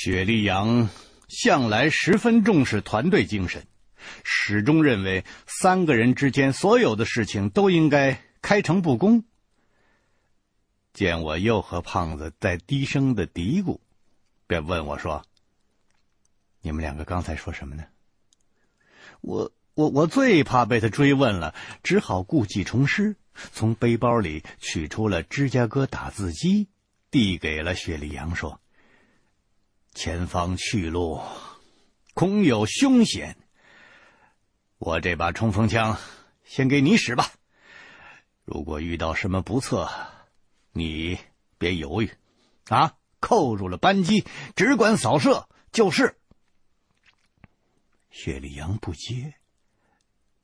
雪莉杨向来十分重视团队精神，始终认为三个人之间所有的事情都应该开诚布公。见我又和胖子在低声的嘀咕，便问我说：“你们两个刚才说什么呢？”我我我最怕被他追问了，只好故技重施，从背包里取出了芝加哥打字机，递给了雪莉杨，说。前方去路，恐有凶险。我这把冲锋枪，先给你使吧。如果遇到什么不测，你别犹豫，啊，扣住了扳机，只管扫射就是。雪莉杨不接，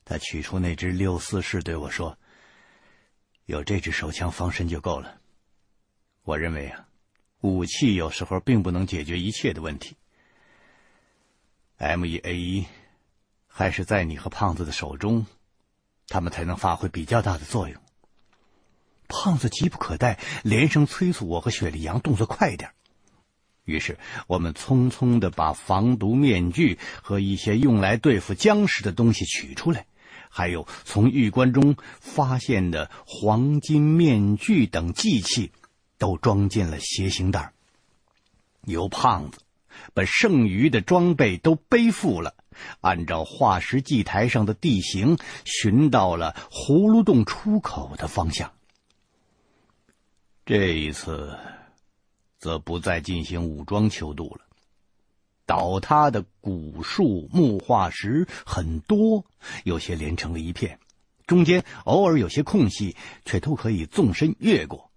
他取出那支六四式，对我说：“有这支手枪防身就够了。”我认为啊。武器有时候并不能解决一切的问题。M1A1 还是在你和胖子的手中，他们才能发挥比较大的作用。胖子急不可待，连声催促我和雪莉杨动作快点。于是我们匆匆的把防毒面具和一些用来对付僵尸的东西取出来，还有从玉棺中发现的黄金面具等祭器。都装进了斜行袋，由胖子把剩余的装备都背负了，按照化石祭台上的地形，寻到了葫芦洞出口的方向。这一次，则不再进行武装泅渡了。倒塌的古树木化石很多，有些连成了一片，中间偶尔有些空隙，却都可以纵身越过。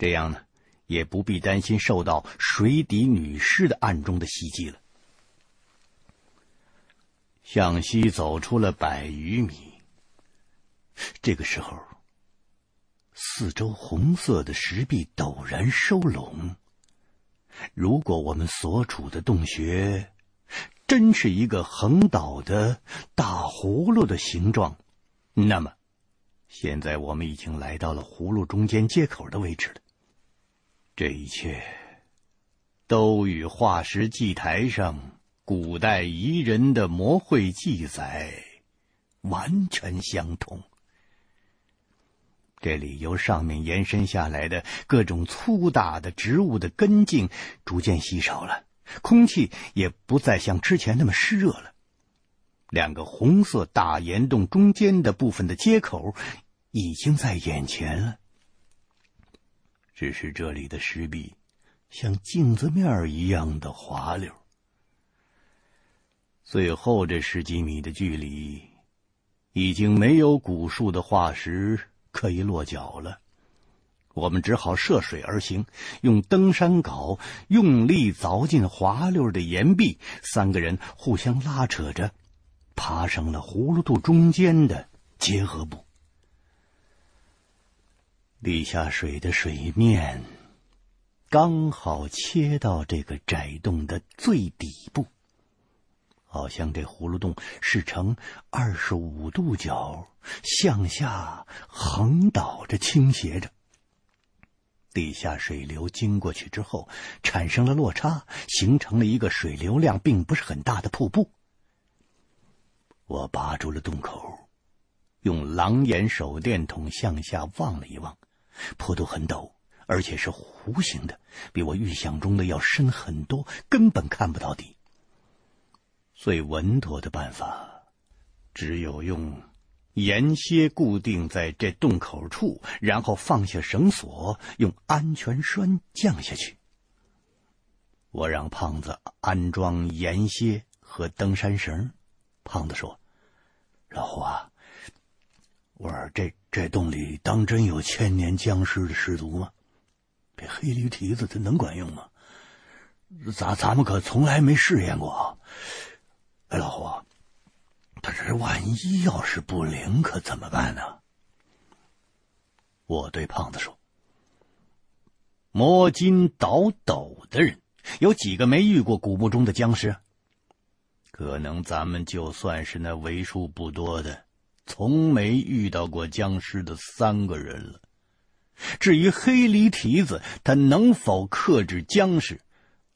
这样呢，也不必担心受到水底女尸的暗中的袭击了。向西走出了百余米，这个时候，四周红色的石壁陡然收拢。如果我们所处的洞穴真是一个横倒的大葫芦的形状，那么，现在我们已经来到了葫芦中间接口的位置了。这一切都与化石祭台上古代彝人的魔绘记载完全相同。这里由上面延伸下来的各种粗大的植物的根茎逐渐稀少了，空气也不再像之前那么湿热了。两个红色大岩洞中间的部分的接口已经在眼前了。只是这里的石壁像镜子面一样的滑溜。最后这十几米的距离，已经没有古树的化石可以落脚了。我们只好涉水而行，用登山镐用力凿进滑溜的岩壁。三个人互相拉扯着，爬上了葫芦肚中间的结合部。地下水的水面刚好切到这个窄洞的最底部，好像这葫芦洞是呈二十五度角向下横倒着倾斜着。地下水流经过去之后，产生了落差，形成了一个水流量并不是很大的瀑布。我拔住了洞口，用狼眼手电筒向下望了一望。坡度很陡，而且是弧形的，比我预想中的要深很多，根本看不到底。最稳妥的办法，只有用岩楔固定在这洞口处，然后放下绳索，用安全栓降下去。我让胖子安装岩楔和登山绳。胖子说：“老胡啊。”我说：“这这洞里当真有千年僵尸的尸毒吗？这黑驴蹄子它能管用吗？咱咱们可从来没试验过啊。哎，老胡，他这万一要是不灵，可怎么办呢？”我对胖子说：“摸金倒斗的人有几个没遇过古墓中的僵尸？可能咱们就算是那为数不多的。”从没遇到过僵尸的三个人了。至于黑狸蹄子，他能否克制僵尸，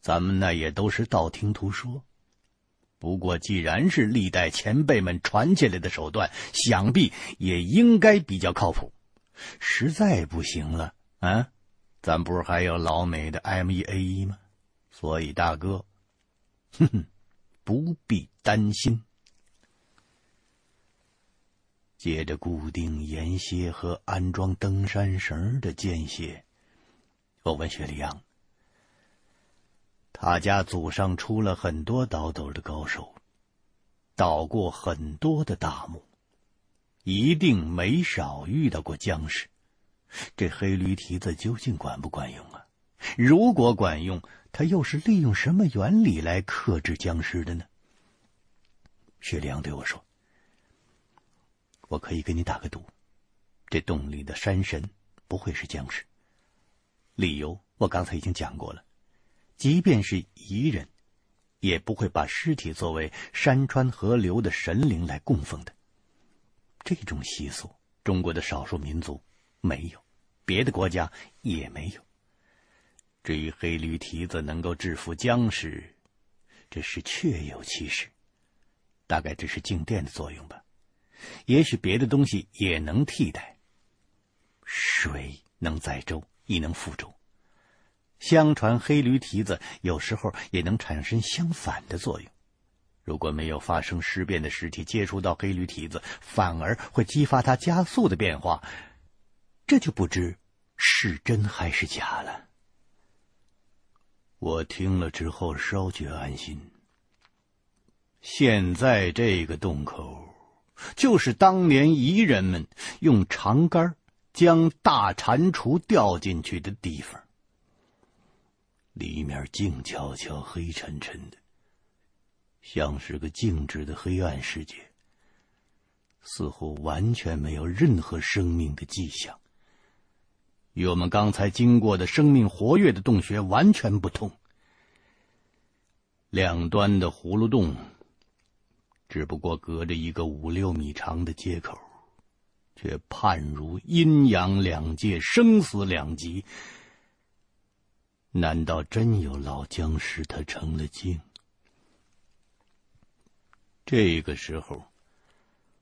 咱们那也都是道听途说。不过，既然是历代前辈们传下来的手段，想必也应该比较靠谱。实在不行了，啊，咱不是还有老美的 M1A1 吗？所以，大哥，哼哼，不必担心。接着固定沿楔和安装登山绳的间歇，我问雪莉杨。他家祖上出了很多倒斗的高手，倒过很多的大墓，一定没少遇到过僵尸。这黑驴蹄子究竟管不管用啊？如果管用，他又是利用什么原理来克制僵尸的呢？薛良对我说：“我可以给你打个赌，这洞里的山神不会是僵尸。理由我刚才已经讲过了。”即便是彝人，也不会把尸体作为山川河流的神灵来供奉的。这种习俗，中国的少数民族没有，别的国家也没有。至于黑驴蹄子能够制服僵尸，这是确有其事，大概只是静电的作用吧。也许别的东西也能替代。水能载舟，亦能覆舟。相传黑驴蹄子有时候也能产生相反的作用，如果没有发生尸变的尸体接触到黑驴蹄子，反而会激发它加速的变化，这就不知是真还是假了。我听了之后稍觉安心。现在这个洞口，就是当年彝人们用长杆将大蟾蜍吊进去的地方。里面静悄悄、黑沉沉的，像是个静止的黑暗世界，似乎完全没有任何生命的迹象，与我们刚才经过的生命活跃的洞穴完全不同。两端的葫芦洞，只不过隔着一个五六米长的接口，却判如阴阳两界、生死两极。难道真有老僵尸？他成了精。这个时候，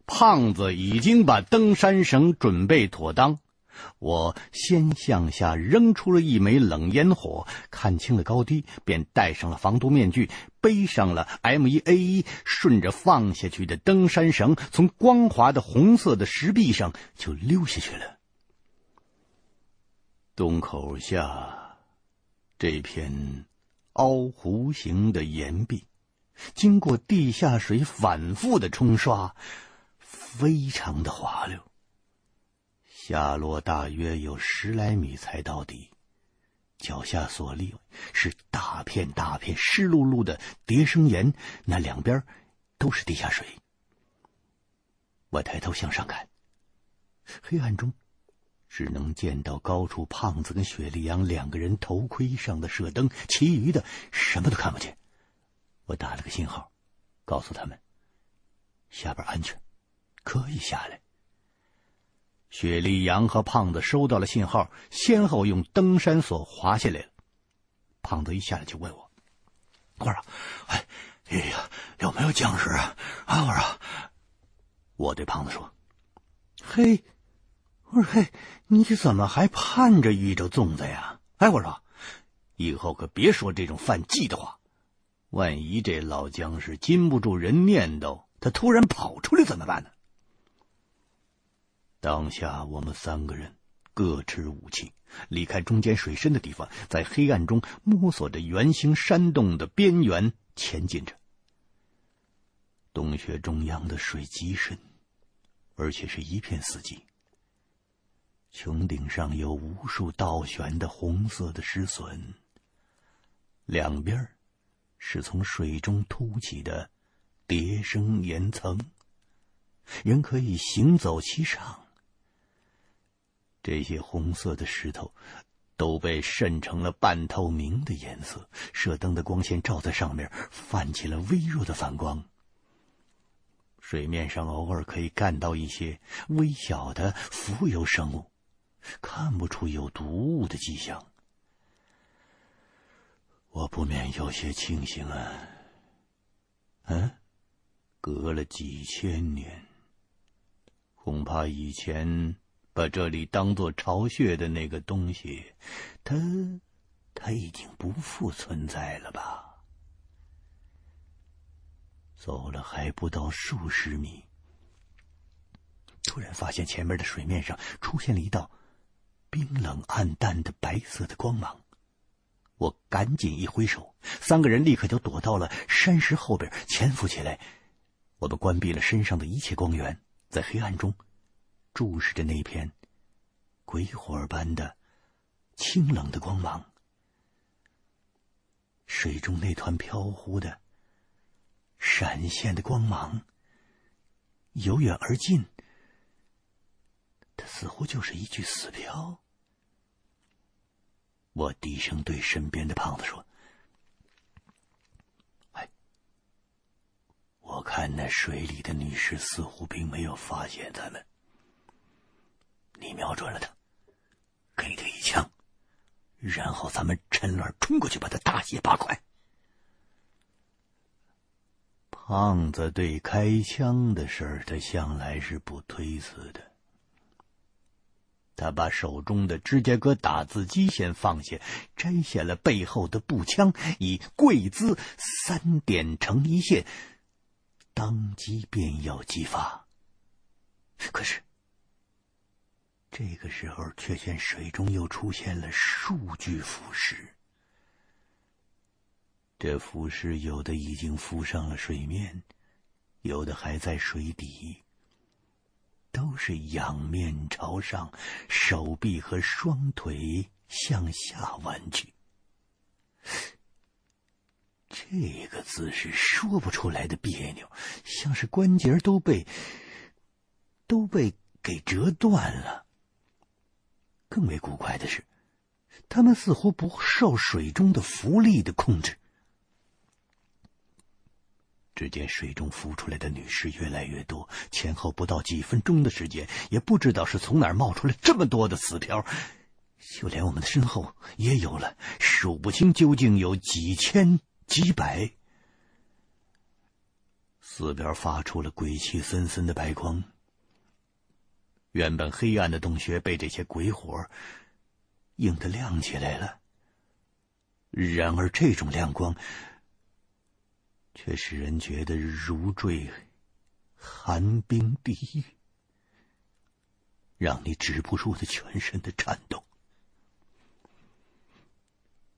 胖子已经把登山绳准备妥当。我先向下扔出了一枚冷烟火，看清了高低，便戴上了防毒面具，背上了 M1A1，顺着放下去的登山绳，从光滑的红色的石壁上就溜下去了。洞口下。这片凹弧形的岩壁，经过地下水反复的冲刷，非常的滑溜。下落大约有十来米才到底，脚下所立是大片大片湿漉漉的叠生岩，那两边都是地下水。我抬头向上看，黑暗中。只能见到高处胖子跟雪莉杨两个人头盔上的射灯，其余的什么都看不见。我打了个信号，告诉他们下边安全，可以下来。雪莉杨和胖子收到了信号，先后用登山索滑下来了。胖子一下来就问我：“我说，哎，哎呀，有没有僵尸啊？”啊，我说，我对胖子说：“嘿。”我说：“嘿，你怎么还盼着遇着粽子呀？”哎，我说，以后可别说这种犯忌的话。万一这老僵尸禁不住人念叨，他突然跑出来怎么办呢？当下我们三个人各持武器，离开中间水深的地方，在黑暗中摸索着圆形山洞的边缘前进着。洞穴中央的水极深，而且是一片死寂。穹顶上有无数倒悬的红色的石笋，两边是从水中凸起的叠生岩层，人可以行走其上。这些红色的石头都被渗成了半透明的颜色，射灯的光线照在上面，泛起了微弱的反光。水面上偶尔可以看到一些微小的浮游生物。看不出有毒物的迹象。我不免有些庆幸啊。嗯，隔了几千年，恐怕以前把这里当做巢穴的那个东西，它，它已经不复存在了吧？走了还不到数十米，突然发现前面的水面上出现了一道冰冷暗淡的白色的光芒。我赶紧一挥手，三个人立刻就躲到了山石后边，潜伏起来。我们关闭了身上的一切光源，在黑暗中注视着那片鬼火般的清冷的光芒。水中那团飘忽的、闪现的光芒，由远而近，它似乎就是一具死漂。我低声对身边的胖子说：“哎，我看那水里的女士似乎并没有发现咱们。你瞄准了他，给他一枪，然后咱们趁乱冲过去，把他大卸八块。”胖子对开枪的事儿，他向来是不推辞的。他把手中的芝加哥打字机先放下，摘下了背后的步枪，以跪姿三点成一线，当即便要击发。可是，这个时候却见水中又出现了数具浮尸。这浮尸有的已经浮上了水面，有的还在水底。都是仰面朝上，手臂和双腿向下弯曲。这个姿势说不出来的别扭，像是关节都被都被给折断了。更为古怪的是，他们似乎不受水中的浮力的控制。只见水中浮出来的女尸越来越多，前后不到几分钟的时间，也不知道是从哪儿冒出来这么多的死漂，就连我们的身后也有了，数不清究竟有几千几百。死漂发出了鬼气森森的白光，原本黑暗的洞穴被这些鬼火映得亮起来了。然而这种亮光。却使人觉得如坠寒冰地狱，让你止不住的全身的颤抖。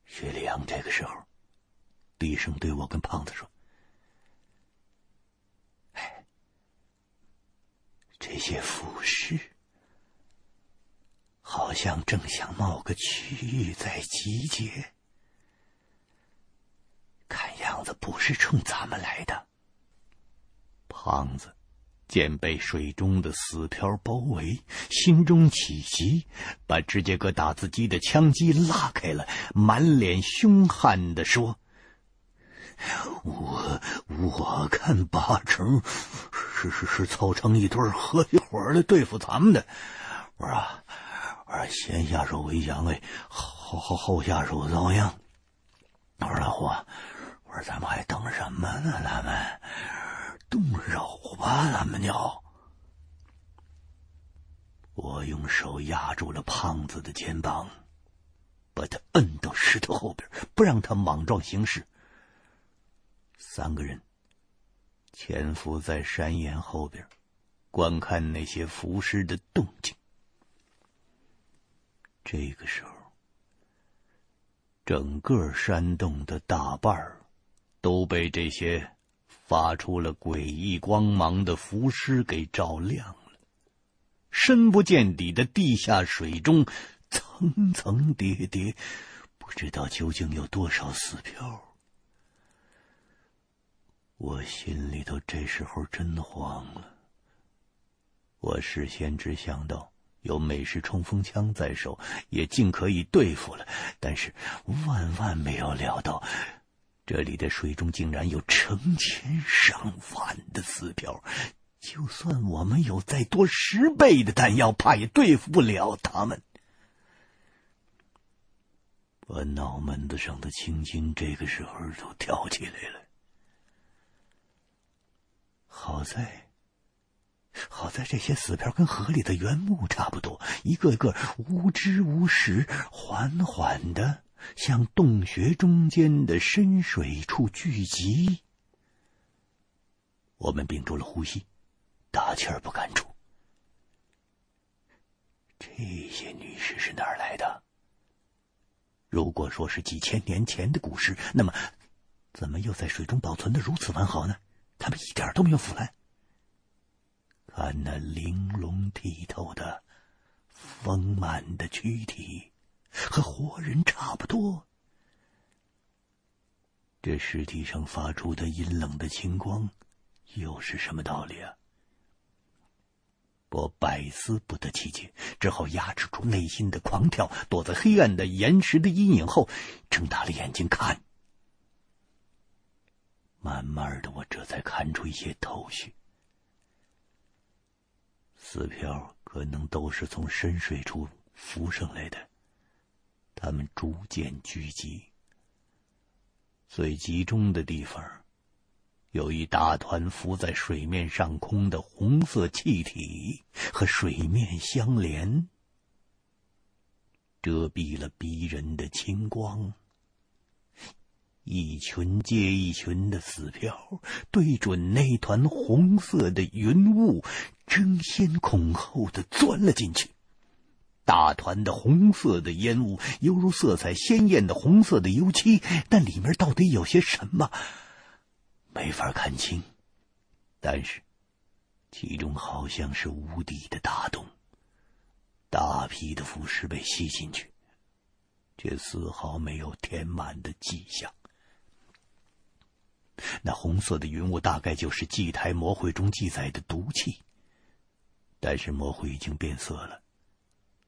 薛里阳这个时候低声对我跟胖子说：“这些腐尸好像正向某个区域在集结。”看样子不是冲咱们来的。胖子见被水中的死漂包围，心中起急，把芝加哥打字机的枪机拉开了，满脸凶悍地说：“我我看八成是是是凑成一对合起伙来对付咱们的。我说，我说先下手为强，哎，后后后下手遭殃。我说老胡。”我说：“咱们还等什么呢？咱们动手吧，咱们就。”我用手压住了胖子的肩膀，把他摁到石头后边，不让他莽撞行事。三个人潜伏在山岩后边，观看那些浮尸的动静。这个时候，整个山洞的大半儿。都被这些发出了诡异光芒的浮尸给照亮了。深不见底的地下水中，层层叠叠，不知道究竟有多少死漂。我心里头这时候真慌了。我事先只想到有美式冲锋枪在手，也尽可以对付了，但是万万没有料到。这里的水中竟然有成千上万的死漂，就算我们有再多十倍的弹药，怕也对付不了他们。我脑门子上的青筋这个时候都跳起来了。好在，好在这些死漂跟河里的原木差不多，一个个无知无识，缓缓的向洞穴中间的深水处聚集。我们屏住了呼吸，大气儿不敢出。这些女尸是哪儿来的？如果说是几千年前的古尸，那么怎么又在水中保存的如此完好呢？他们一点都没有腐烂。看那玲珑剔透的、丰满的躯体，和活人差不多。这尸体上发出的阴冷的青光，又是什么道理啊？我百思不得其解，只好压制住内心的狂跳，躲在黑暗的岩石的阴影后，睁大了眼睛看。慢慢的，我这才看出一些头绪。死漂可能都是从深水处浮上来的，他们逐渐聚集，最集中的地方。有一大团浮在水面上空的红色气体，和水面相连，遮蔽了逼人的青光。一群接一群的死漂对准那团红色的云雾，争先恐后的钻了进去。大团的红色的烟雾犹如色彩鲜艳的红色的油漆，但里面到底有些什么？没法看清，但是其中好像是无底的大洞，大批的腐尸被吸进去，却丝毫没有填满的迹象。那红色的云雾大概就是祭台魔会中记载的毒气，但是魔会已经变色了，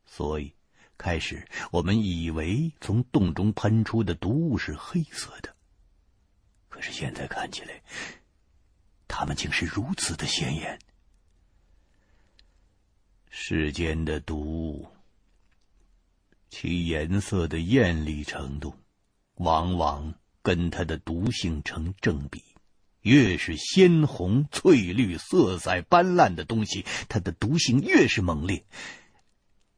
所以开始我们以为从洞中喷出的毒物是黑色的。可是现在看起来，他们竟是如此的鲜艳。世间的毒物，其颜色的艳丽程度，往往跟它的毒性成正比。越是鲜红、翠绿、色彩斑斓的东西，它的毒性越是猛烈。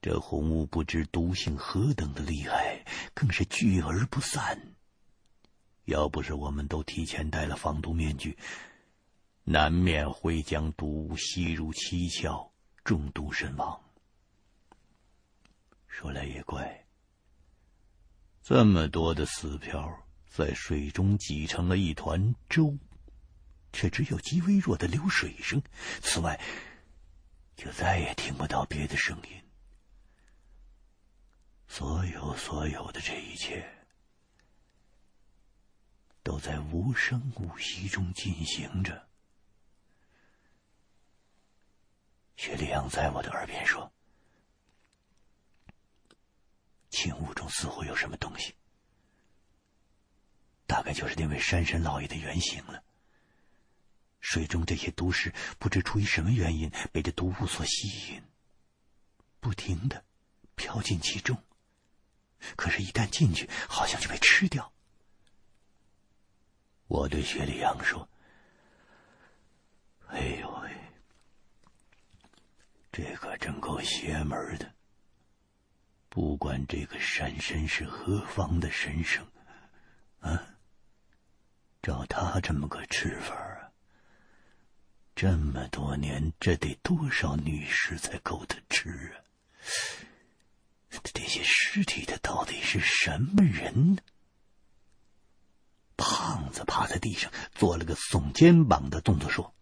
这红雾不知毒性何等的厉害，更是聚而不散。要不是我们都提前戴了防毒面具，难免会将毒物吸入七窍，中毒身亡。说来也怪，这么多的死漂在水中挤成了一团粥，却只有极微弱的流水声，此外就再也听不到别的声音。所有所有的这一切。都在无声无息中进行着。薛立阳在我的耳边说：“青雾中似乎有什么东西，大概就是那位山神老爷的原型了。水中这些毒尸不知出于什么原因被这毒雾所吸引，不停的飘进其中，可是，一旦进去，好像就被吃掉。”我对雪里阳说：“哎呦喂，这可真够邪门的！不管这个山神是何方的神圣，啊，照他这么个吃法啊，这么多年，这得多少女尸才够他吃啊？这些尸体，他到底是什么人呢？”胖子趴在地上，做了个耸肩膀的动作，说：“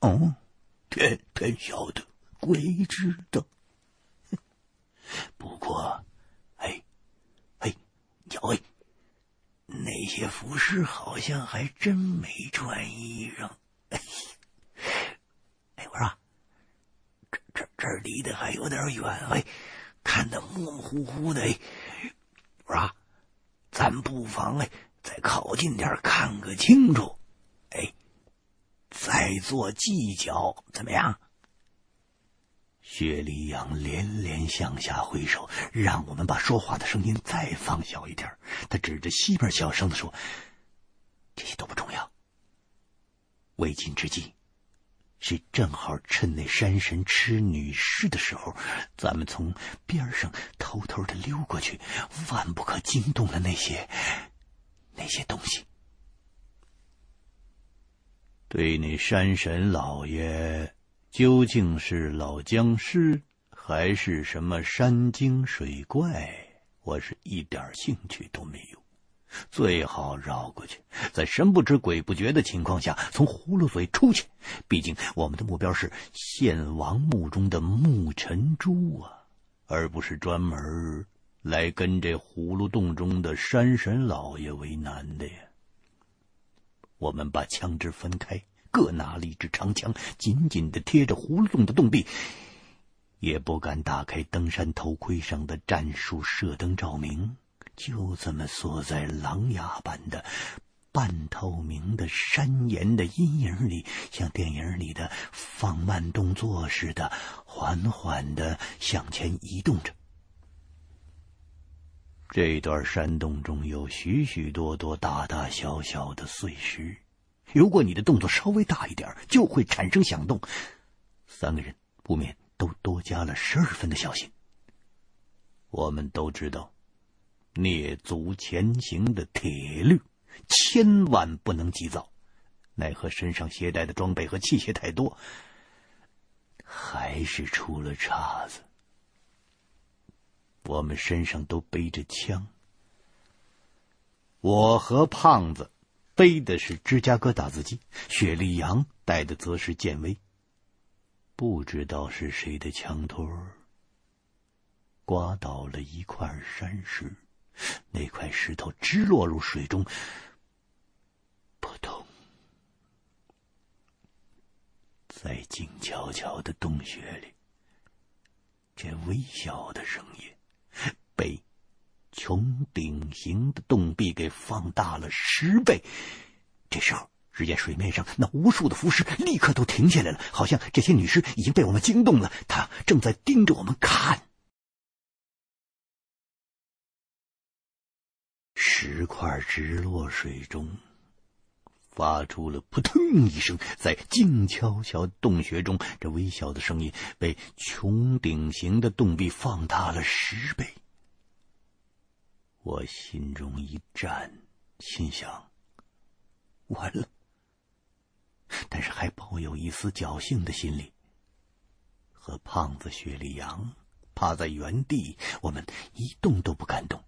哦，天天晓得，鬼知道。不过，哎，哎，哟哎，那些腐尸好像还真没穿衣裳。哎，哎，我说，这这这离得还有点远，哎，看得模模糊糊的。哎，我说，咱不妨哎。”再靠近点看个清楚，哎，再做计较怎么样？薛礼阳连连向下挥手，让我们把说话的声音再放小一点。他指着西边，小声的说：“这些都不重要。为今之计，是正好趁那山神吃女尸的时候，咱们从边上偷偷的溜过去，万不可惊动了那些那些东西。对那山神老爷。”究竟是老僵尸，还是什么山精水怪？我是一点兴趣都没有。最好绕过去，在神不知鬼不觉的情况下从葫芦嘴出去。毕竟我们的目标是献王墓中的沐尘珠啊，而不是专门来跟这葫芦洞中的山神老爷为难的呀。我们把枪支分开。各拿了一支长枪，紧紧的贴着葫芦洞的洞壁，也不敢打开登山头盔上的战术射灯照明，就这么缩在狼牙般的半透明的山岩的阴影里，像电影里的放慢动作似的，缓缓的向前移动着。这段山洞中有许许多多大大小小的碎石。如果你的动作稍微大一点，就会产生响动。三个人不免都多加了十二分的小心。我们都知道，蹑足前行的铁律，千万不能急躁。奈何身上携带的装备和器械太多，还是出了岔子。我们身上都背着枪，我和胖子。背的是芝加哥打字机，雪莉杨带的则是剑威。不知道是谁的枪托刮倒了一块山石，那块石头直落入水中，扑通！在静悄悄的洞穴里，这微小的声音被。穹顶形的洞壁给放大了十倍。这时候，只见水面上那无数的浮尸立刻都停下来了，好像这些女尸已经被我们惊动了，她正在盯着我们看。石块直落水中，发出了扑通一声，在静悄悄洞穴中，这微小的声音被穹顶形的洞壁放大了十倍。我心中一颤，心想：完了。但是还抱有一丝侥幸的心理。和胖子薛礼阳趴在原地，我们一动都不敢动，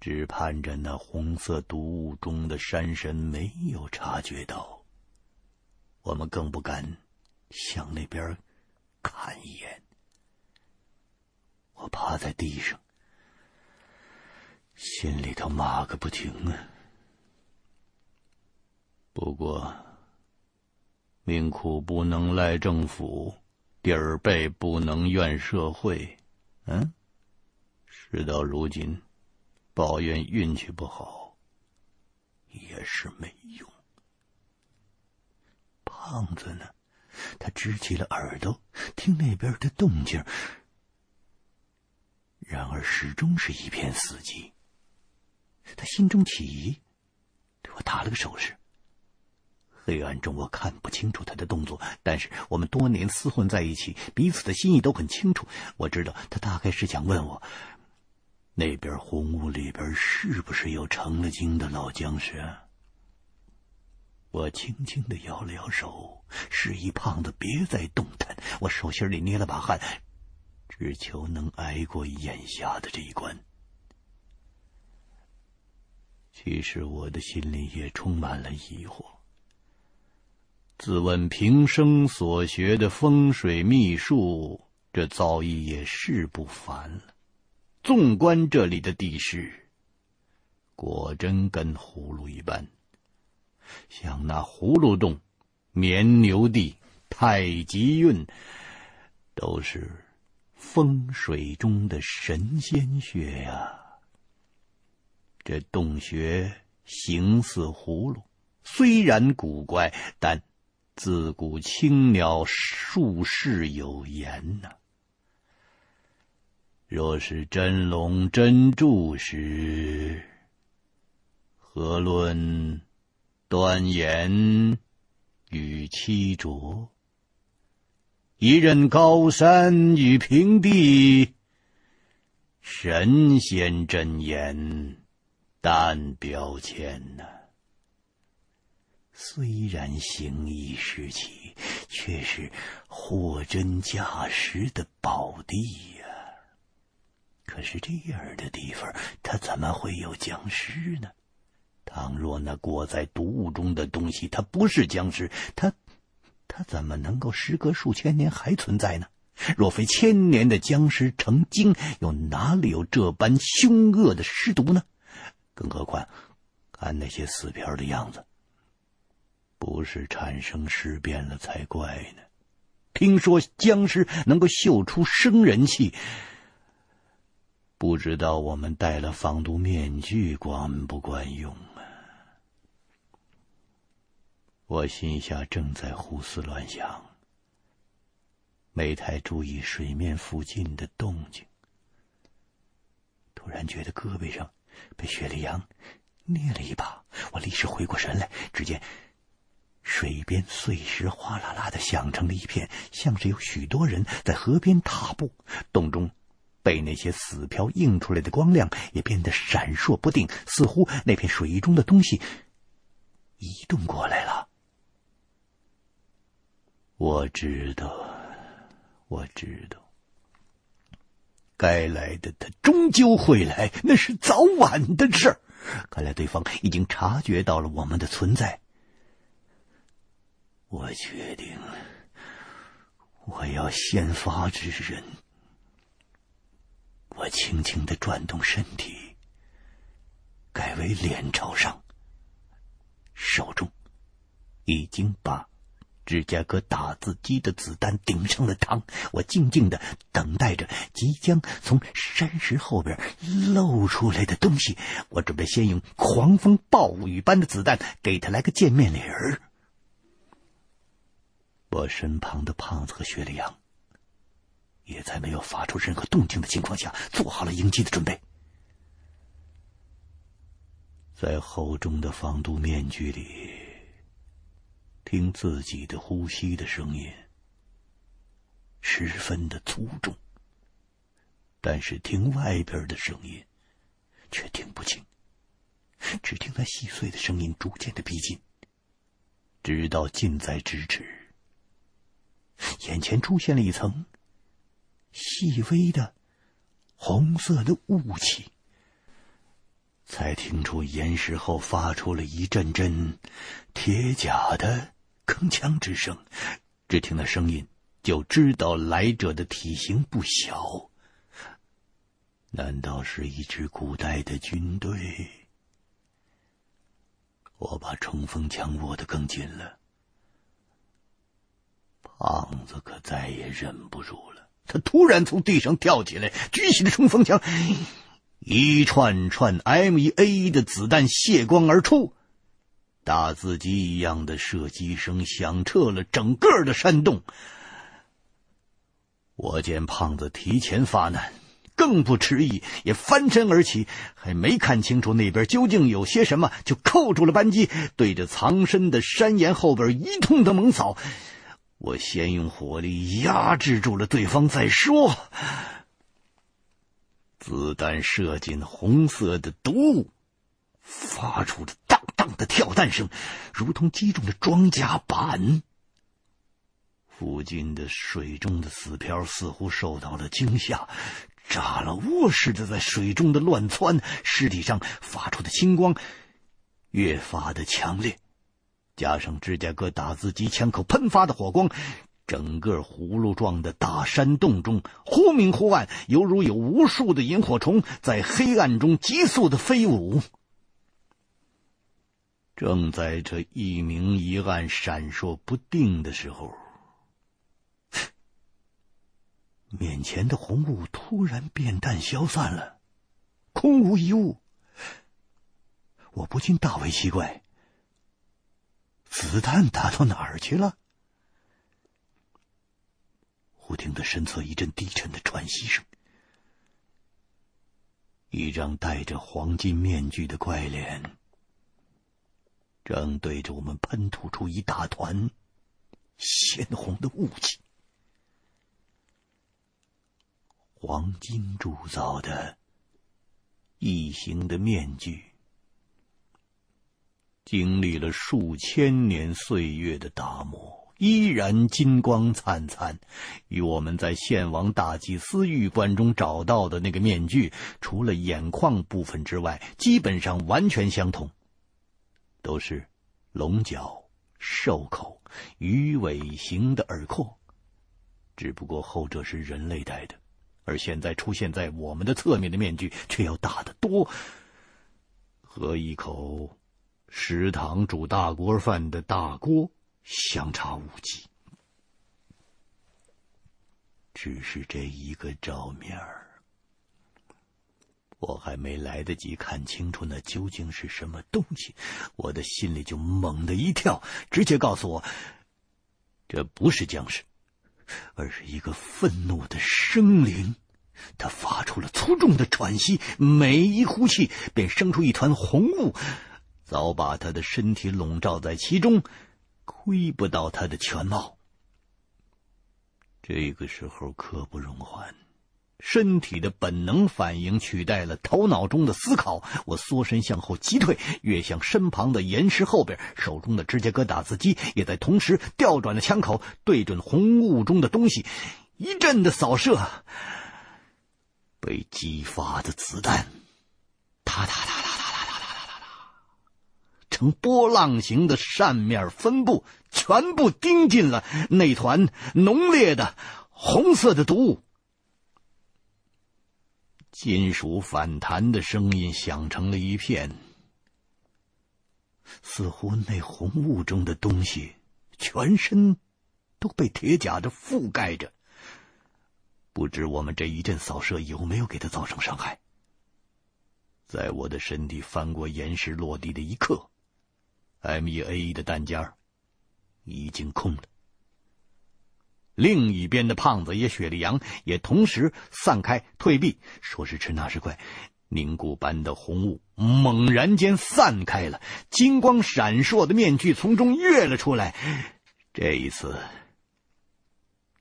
只盼着那红色毒雾中的山神没有察觉到。我们更不敢向那边看一眼。我趴在地上。心里头骂个不停啊！不过，命苦不能赖政府，底儿背不能怨社会。嗯，事到如今，抱怨运气不好也是没用。胖子呢？他支起了耳朵，听那边的动静，然而始终是一片死寂。他心中起疑，对我打了个手势。黑暗中我看不清楚他的动作，但是我们多年厮混在一起，彼此的心意都很清楚。我知道他大概是想问我，那边红雾里边是不是有成了精的老僵尸？我轻轻的摇了摇手，示意胖子别再动弹。我手心里捏了把汗，只求能挨过眼下的这一关。其实我的心里也充满了疑惑。自问平生所学的风水秘术，这造诣也是不凡了。纵观这里的地势，果真跟葫芦一般，像那葫芦洞、绵牛地、太极运，都是风水中的神仙穴呀。这洞穴形似葫芦，虽然古怪，但自古青鸟数世有言呐、若是真龙真柱时，何论端严与漆拙？一任高山与平地，神仙真言但标签呢、虽然形异时期，却是货真价实的宝地呀、可是这样的地方，它怎么会有僵尸呢？倘若那裹在毒雾中的东西，它不是僵尸，它，它怎么能够时隔数千年还存在呢？若非千年的僵尸成精，又哪里有这般凶恶的尸毒呢？更何况，看那些死漂的样子。不是产生尸变了才怪呢！听说僵尸能够嗅出生人气，不知道我们戴了防毒面具管不管用啊？我心下正在胡思乱想，没太注意水面附近的动静，突然觉得胳膊上被雪莉杨捏了一把，我立时回过神来，只见。水边碎石哗啦啦的响成了一片，像是有许多人在河边踏步。洞中被那些死漂映出来的光亮也变得闪烁不定，似乎那片水中的东西移动过来了。我知道，我知道，该来的他终究会来，那是早晚的事儿。看来对方已经察觉到了我们的存在。我决定，我要先发制人。我轻轻的转动身体，改为脸朝上，手中已经把芝加哥打字机的子弹顶上了膛。我静静的等待着即将从山石后边露出来的东西。我准备先用狂风暴雨般的子弹给他来个见面礼儿。我身旁的胖子和雪莉杨，也在没有发出任何动静的情况下，做好了迎击的准备。在厚重的防毒面具里，听自己的呼吸的声音，十分的粗重；但是听外边的声音，却听不清。只听那细碎的声音逐渐的逼近，直到近在咫尺。眼前出现了一层细微的红色的雾气，才听出岩石后发出了一阵阵铁甲的铿锵之声。只听那声音，就知道来者的体型不小。难道是一支古代的军队？我把冲锋枪握得更紧了。胖子可再也忍不住了，他突然从地上跳起来，举起了冲锋枪，一串串 M1A 的子弹泄光而出，打字机一样的射击声响彻了整个的山洞。我见胖子提前发难，更不迟疑，也翻身而起，还没看清楚那边究竟有些什么，就扣住了扳机，对着藏身的山岩后边一通的猛扫。我先用火力压制住了对方再说。子弹射进红色的毒雾，发出了当当的跳弹声，如同击中了装甲板。附近的水中的死漂似乎受到了惊吓，炸了窝似的在水中的乱窜，尸体上发出的青光越发的强烈。加上芝加哥打字机枪口喷发的火光，整个葫芦状的大山洞中忽明忽暗，犹如有无数的萤火虫在黑暗中急速的飞舞。正在这一明一暗、闪烁不定的时候，面前的红雾突然变淡消散了，空无一物。我不禁大为奇怪。子弹打到哪儿去了？忽听得身侧一阵低沉的喘息声，一张戴着黄金面具的怪脸，正对着我们喷吐出一大团鲜红的雾气。黄金铸造的异形的面具，经历了数千年岁月的打磨。依然金光灿灿，与我们在献王大祭司玉棺中找到的那个面具，除了眼眶部分之外，基本上完全相同，都是龙角、兽口、鱼尾形的耳廓，只不过后者是人类戴的，而现在出现在我们的侧面的面具却要大得多，和一口食堂煮大锅饭的大锅。相差无几，只是这一个照面儿，我还没来得及看清楚那究竟是什么东西，我的心里就猛地一跳，直接告诉我，这不是僵尸，而是一个愤怒的生灵。他发出了粗重的喘息，每一呼气便生出一团红雾，早把他的身体笼罩在其中。窥不到他的全貌。这个时候刻不容缓，身体的本能反应取代了头脑中的思考。我缩身向后击退，跃向身旁的岩石后边，手中的芝加哥打字机也在同时调转了枪口，对准红雾中的东西，一阵的扫射。被激发的子弹，哒哒哒。呈波浪形的扇面分布，全部钉进了那团浓烈的红色的毒雾。金属反弹的声音响成了一片，似乎那红雾中的东西全身都被铁甲的覆盖着。不知我们这一阵扫射有没有给他造成伤害？在我的身体翻过岩石落地的一刻。MEA 的弹夹已经空了，另一边的胖子也雪莉杨也同时散开退避。说时迟，那时快，凝固般的红雾猛然间散开了，金光闪烁的面具从中跃了出来。这一次，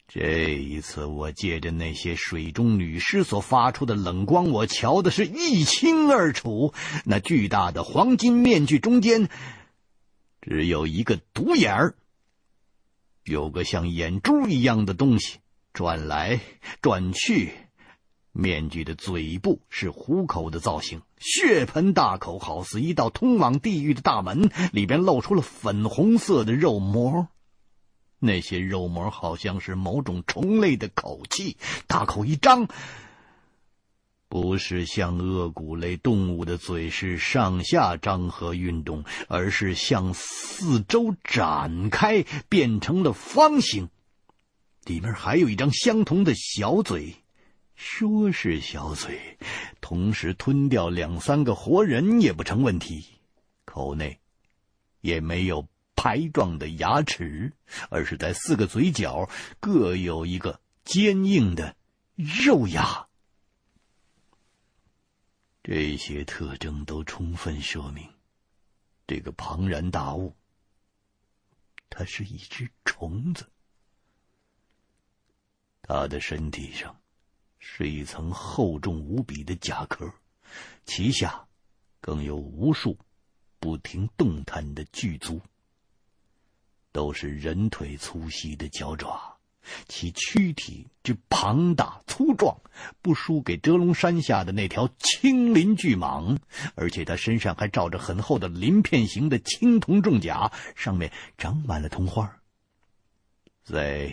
这一次，我借着那些水中女尸所发出的冷光，我瞧的是一清二楚。那巨大的黄金面具中间。只有一个独眼儿，有个像眼珠一样的东西转来转去。面具的嘴部是虎口的造型，血盆大口，好似一道通往地狱的大门。里边露出了粉红色的肉膜，那些肉膜好像是某种虫类的口气，大口一张。不是像颚骨类动物的嘴是上下张合运动，而是向四周展开，变成了方形。里面还有一张相同的小嘴，说是小嘴，同时吞掉两三个活人也不成问题。口内也没有排状的牙齿，而是在四个嘴角各有一个坚硬的肉牙。这些特征都充分说明，这个庞然大物，它是一只虫子。它的身体上是一层厚重无比的甲壳，其下更有无数不停动弹的巨足，都是人腿粗细的脚爪。其躯体之庞大粗壮，不输给遮龙山下的那条青鳞巨蟒，而且它身上还罩着很厚的鳞片形的青铜重甲，上面长满了铜花。在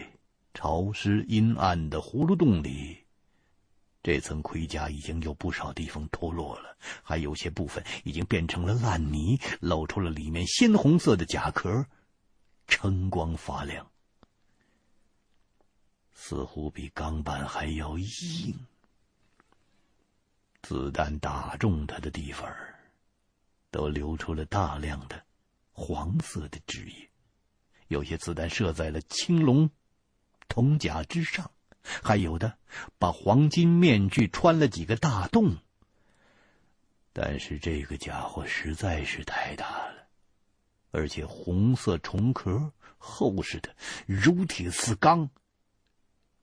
潮湿阴暗的葫芦洞里，这层盔甲已经有不少地方脱落了，还有些部分已经变成了烂泥，露出了里面鲜红色的甲壳，橙光发亮。似乎比钢板还要硬。子弹打中他的地方，都流出了大量的黄色的汁液。有些子弹射在了青龙铜甲之上，还有的把黄金面具穿了几个大洞。但是这个家伙实在是太大了，而且红色虫壳厚实的如铁似钢。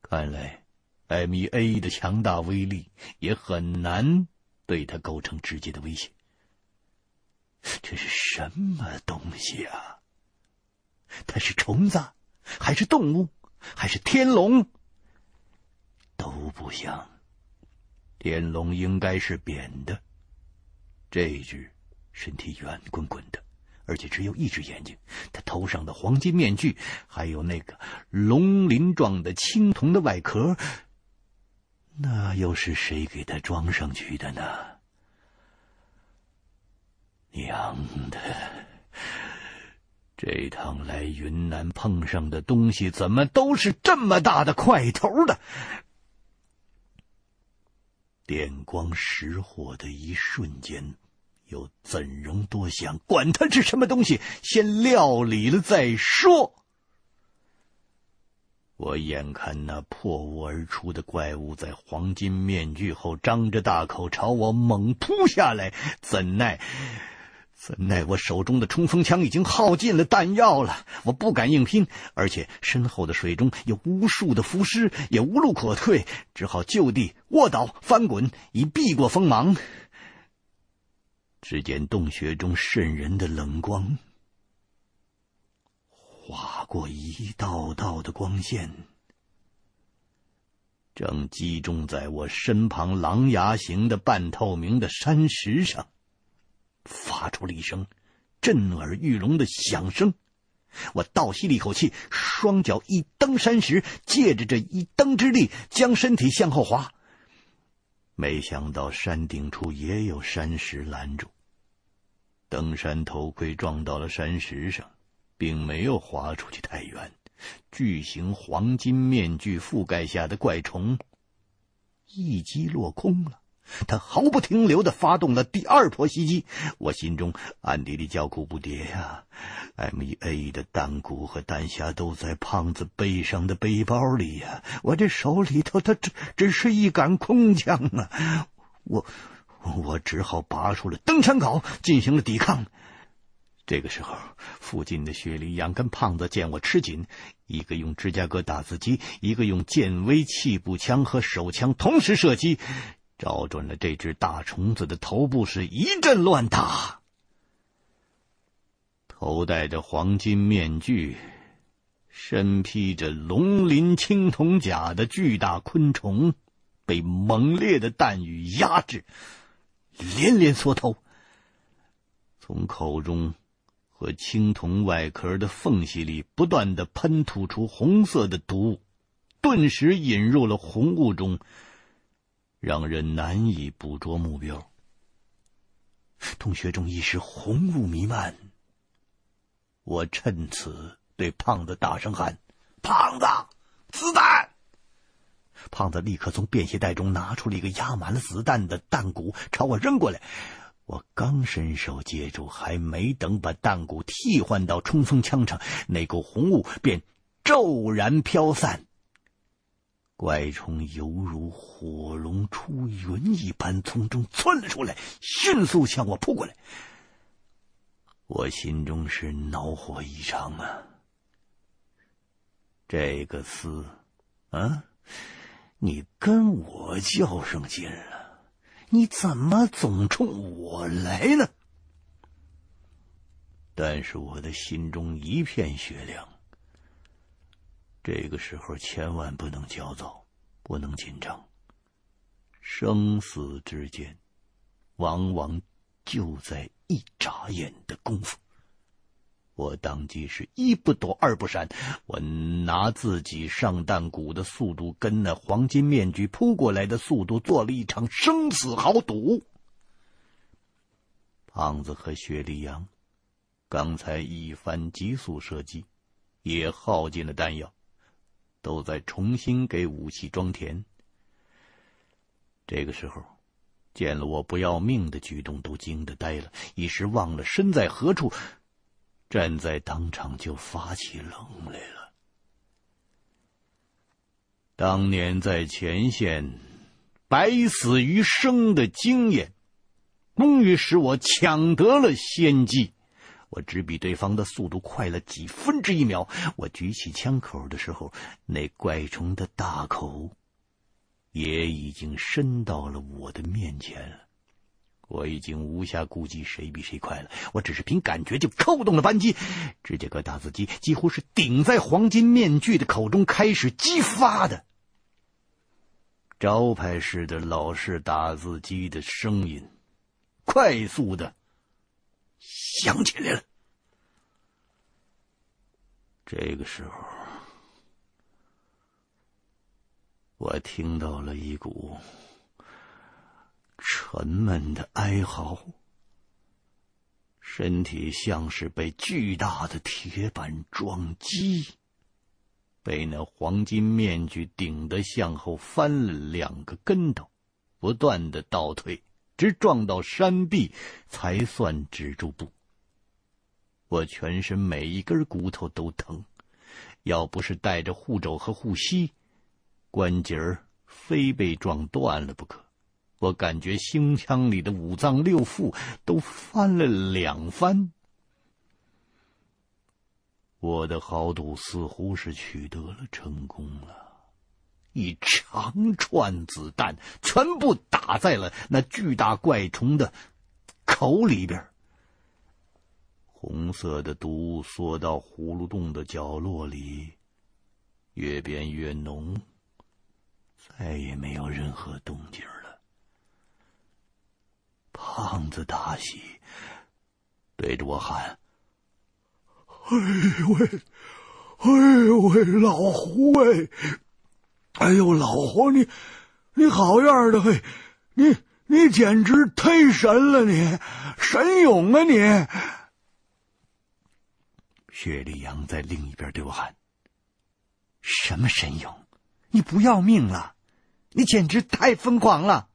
看来，M1A 的强大威力也很难对他构成直接的威胁。这是什么东西啊？它是虫子，还是动物，还是天龙？都不像。天龙应该是扁的。这只身体圆滚滚的，而且只有一只眼睛。他头上的黄金面具，还有那个龙鳞状的青铜的外壳，那又是谁给他装上去的呢？娘的！这趟来云南碰上的东西，怎么都是这么大的块头的？电光石火的一瞬间。又怎容多想？管他是什么东西，先料理了再说。我眼看那破屋而出的怪物在黄金面具后张着大口朝我猛扑下来，怎奈怎奈我手中的冲锋枪已经耗尽了弹药了，我不敢硬拼，而且身后的水中有无数的浮尸，也无路可退，只好就地卧倒翻滚，以避过锋芒。只见洞穴中渗人的冷光，划过一道道的光线，正击中在我身旁狼牙形的半透明的山石上，发出了一声震耳欲聋的响声。我倒吸了一口气，双脚一蹬山石，借着这一蹬之力，将身体向后滑。没想到山顶处也有山石拦住，登山头盔撞到了山石上，并没有滑出去太远。巨型黄金面具覆盖下的怪虫一击落空了，他毫不停留的发动了第二波袭击。我心中暗地里叫苦不迭呀！M1A 的弹鼓和弹匣都在胖子背上的背包里呀，我这手里头，他只只是一杆空枪啊！我我只好拔出了登山镐，进行了抵抗。这个时候，附近的雪梨羊跟胖子见我吃紧，一个用芝加哥打字机，一个用剑威气步枪和手枪同时射击，找准了这只大虫子的头部，是一阵乱打。头戴着黄金面具。身披着龙鳞青铜甲的巨大昆虫，被猛烈的弹雨压制，连连缩头，从口中和青铜外壳的缝隙里不断的喷吐出红色的毒，顿时引入了红雾中，让人难以捕捉目标。洞穴中一时红雾弥漫，我趁此。对胖子大声喊：“胖子，子弹！”胖子立刻从便携袋中拿出了一个压满了子弹的弹鼓，朝我扔过来。我刚伸手接住，还没等把弹鼓替换到冲锋枪上，那股红雾便骤然飘散。怪虫犹如火龙出云一般从中窜了出来，迅速向我扑过来。我心中是恼火异常啊！这个厮，啊，你跟我较上劲了，你怎么总冲我来呢？但是我的心中一片雪凉。这个时候千万不能焦躁，不能紧张。生死之间，往往就在一眨眼的功夫。我当即是一不躲二不闪，我拿自己上弹鼓的速度跟那黄金面具扑过来的速度做了一场生死豪赌。胖子和雪莉杨刚才一番急速射击，也耗尽了弹药，都在重新给武器装填。这个时候，见了我不要命的举动，都惊得呆了，一时忘了身在何处。站在当场就发起冷来了。当年在前线百死于生的经验，终于使我抢得了先机。我只比对方的速度快了几分之一秒。我举起枪口的时候，那怪虫的大口也已经伸到了我的面前了。我已经无暇顾及谁比谁快了，我只是凭感觉就扣动了扳机。只见个打字机几乎是顶在黄金面具的口中开始激发的，招牌式的老式打字机的声音，快速的响起来了。这个时候，我听到了一股。沉闷的哀嚎，身体像是被巨大的铁板撞击，被那黄金面具顶得向后翻了两个跟头，不断的倒退，直撞到山壁，才算止住步。我全身每一根骨头都疼，要不是带着护肘和护膝，关节儿非被撞断了不可。我感觉胸腔里的五脏六腑都翻了两番。我的豪赌似乎是取得了成功了，一长串子弹全部打在了那巨大怪虫的口里边。红色的毒缩到葫芦洞的角落里，越变越浓，再也没有任何动静了。胖子大喜，对着我喊：“哎呦喂，哎呦喂，老胡喂，哎呦老胡你，你好样的嘿，你你简直忒神了你，神勇啊你！”薛立阳在另一边对我喊：“什么神勇？你不要命了？你简直太疯狂了！”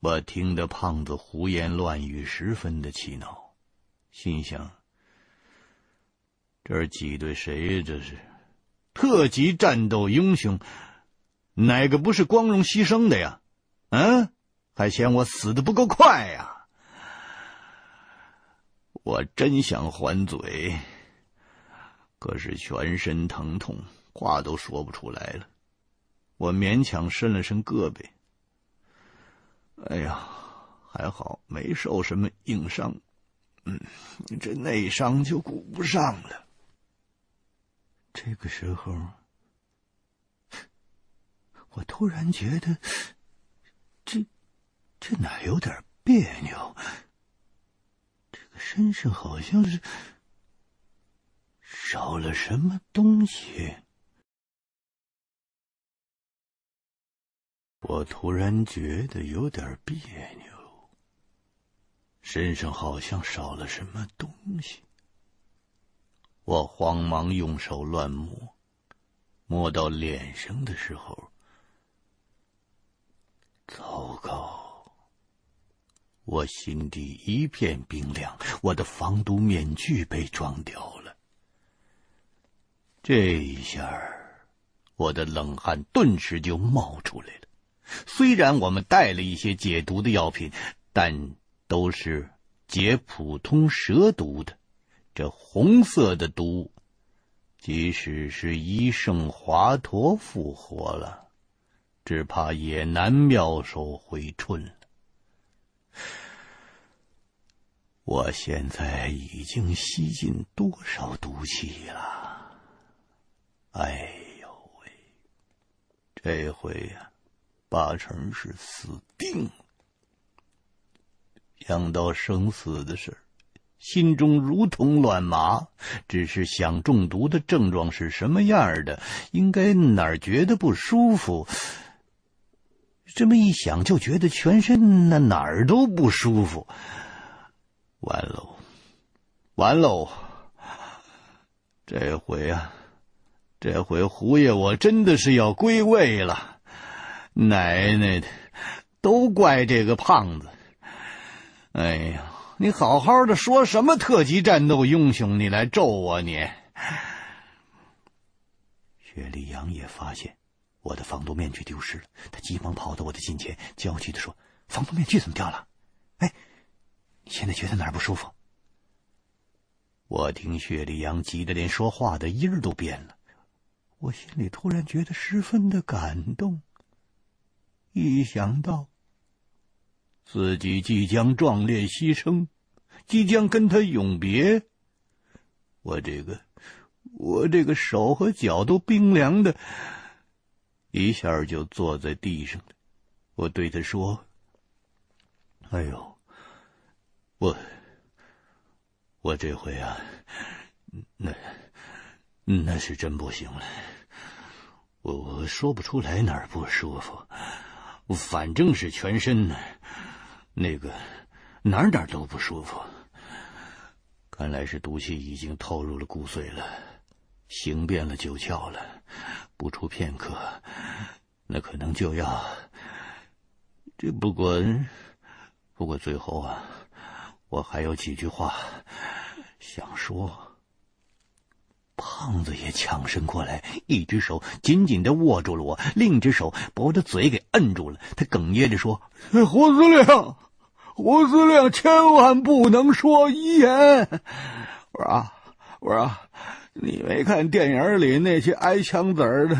我听得胖子胡言乱语，十分的气恼，心想：这是挤兑谁呀？这是特级战斗英雄，哪个不是光荣牺牲的呀？嗯，还嫌我死的不够快呀？我真想还嘴，可是全身疼痛，话都说不出来了。我勉强伸了伸胳膊。哎呀，还好没受什么硬伤，嗯，这内伤就顾不上了。这个时候，我突然觉得这这哪有点别扭？这个身上好像是少了什么东西。我突然觉得有点别扭，身上好像少了什么东西。我慌忙用手乱摸，摸到脸上的时候，糟糕！我心底一片冰凉，我的防毒面具被撞掉了。这一下，我的冷汗顿时就冒出来了。虽然我们带了一些解毒的药品，但都是解普通蛇毒的。这红色的毒，即使是医圣华佗复活了，只怕也难妙手回春。我现在已经吸进多少毒气了？哎呦喂，这回呀！八成是死定了。想到生死的事，心中如同乱麻。只是想中毒的症状是什么样的，应该哪儿觉得不舒服。这么一想，就觉得全身那哪儿都不舒服。完喽，完喽！这回啊，这回胡爷我真的是要归位了。奶奶的，都怪这个胖子！哎呀，你好好的说什么特级战斗英雄，你来咒我你！雪莉杨也发现我的防毒面具丢失了，他急忙跑到我的近前，焦急地说：“防毒面具怎么掉了？哎，你现在觉得哪儿不舒服？”我听薛立阳急得连说话的音儿都变了，我心里突然觉得十分的感动。一想到自己即将壮烈牺牲，即将跟他永别，我这个。我这个手和脚都冰凉的，一下就坐在地上了。我对他说：“哎呦，我我这回啊，那那是真不行了。我我说不出来哪儿不舒服，反正是全身呢，那个哪儿哪儿都不舒服。看来是毒气已经透入了骨髓了。”行遍了九窍了，不出片刻，那可能就要。这不过，不过最后啊，我还有几句话想说。胖子也抢身过来，一只手紧紧的握住了我，另一只手把我的嘴给摁住了。他哽咽着说：“胡司令，胡司令，千万不能说遗言。”我说，我说。你没看电影里那些挨枪子儿的、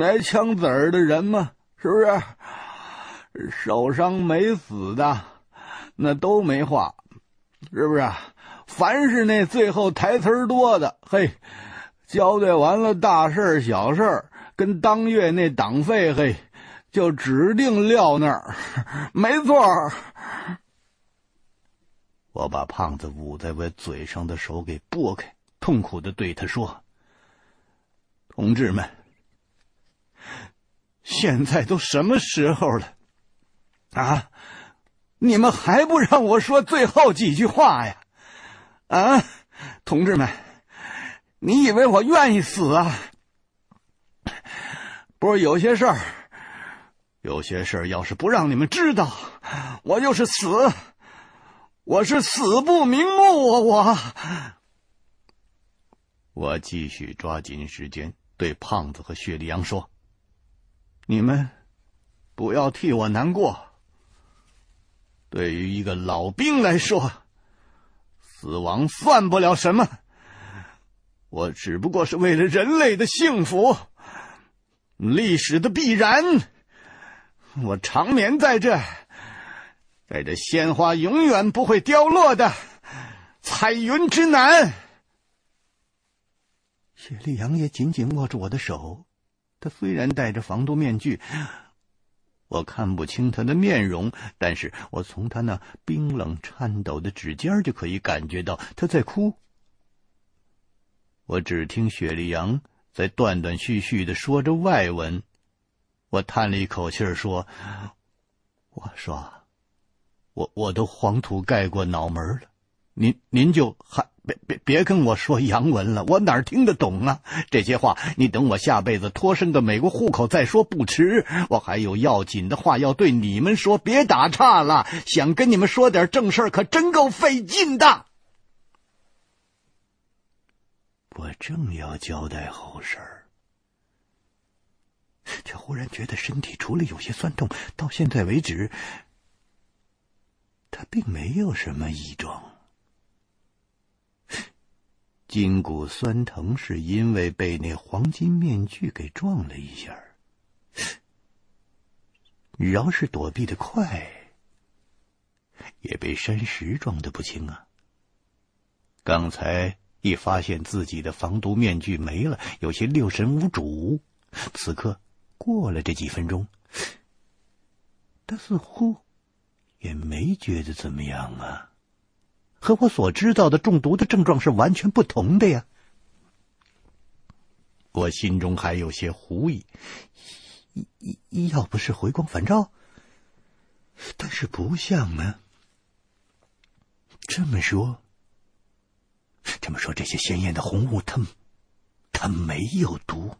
挨枪子儿的人吗？是不是？受伤没死的，那都没话，是不是？凡是那最后台词多的，嘿，交代完了大事小事，跟当月那党费，嘿，就指定撂那儿，没错。我把胖子捂在我嘴上的手给拨开。痛苦的对他说：“同志们，现在都什么时候了？啊，你们还不让我说最后几句话呀？啊，同志们，你以为我愿意死啊？不是有些事儿，有些事儿要是不让你们知道，我就是死，我是死不瞑目啊！我。”我继续抓紧时间对胖子和薛立阳说：“你们不要替我难过。对于一个老兵来说，死亡算不了什么。我只不过是为了人类的幸福，历史的必然。我长眠在这，在这鲜花永远不会凋落的彩云之南。”薛立阳也紧紧握住我的手，他虽然戴着防毒面具，我看不清他的面容，但是我从他那冰冷颤抖的指尖就可以感觉到他在哭。我只听薛立阳在断断续续的说着外文，我叹了一口气儿说：“我说，我我都黄土盖过脑门了，您您就还。”别别别跟我说洋文了，我哪儿听得懂啊？这些话你等我下辈子脱身个美国户口再说不迟。我还有要紧的话要对你们说，别打岔了。想跟你们说点正事儿，可真够费劲的。我正要交代后事儿，却忽然觉得身体除了有些酸痛，到现在为止，他并没有什么异状。筋骨酸疼是因为被那黄金面具给撞了一下，饶是躲避的快，也被山石撞得不轻啊。刚才一发现自己的防毒面具没了，有些六神无主。此刻过了这几分钟，他似乎也没觉得怎么样啊。和我所知道的中毒的症状是完全不同的呀！我心中还有些狐疑，要不是回光返照，但是不像啊。这么说，这么说，这些鲜艳的红雾，它它没有毒。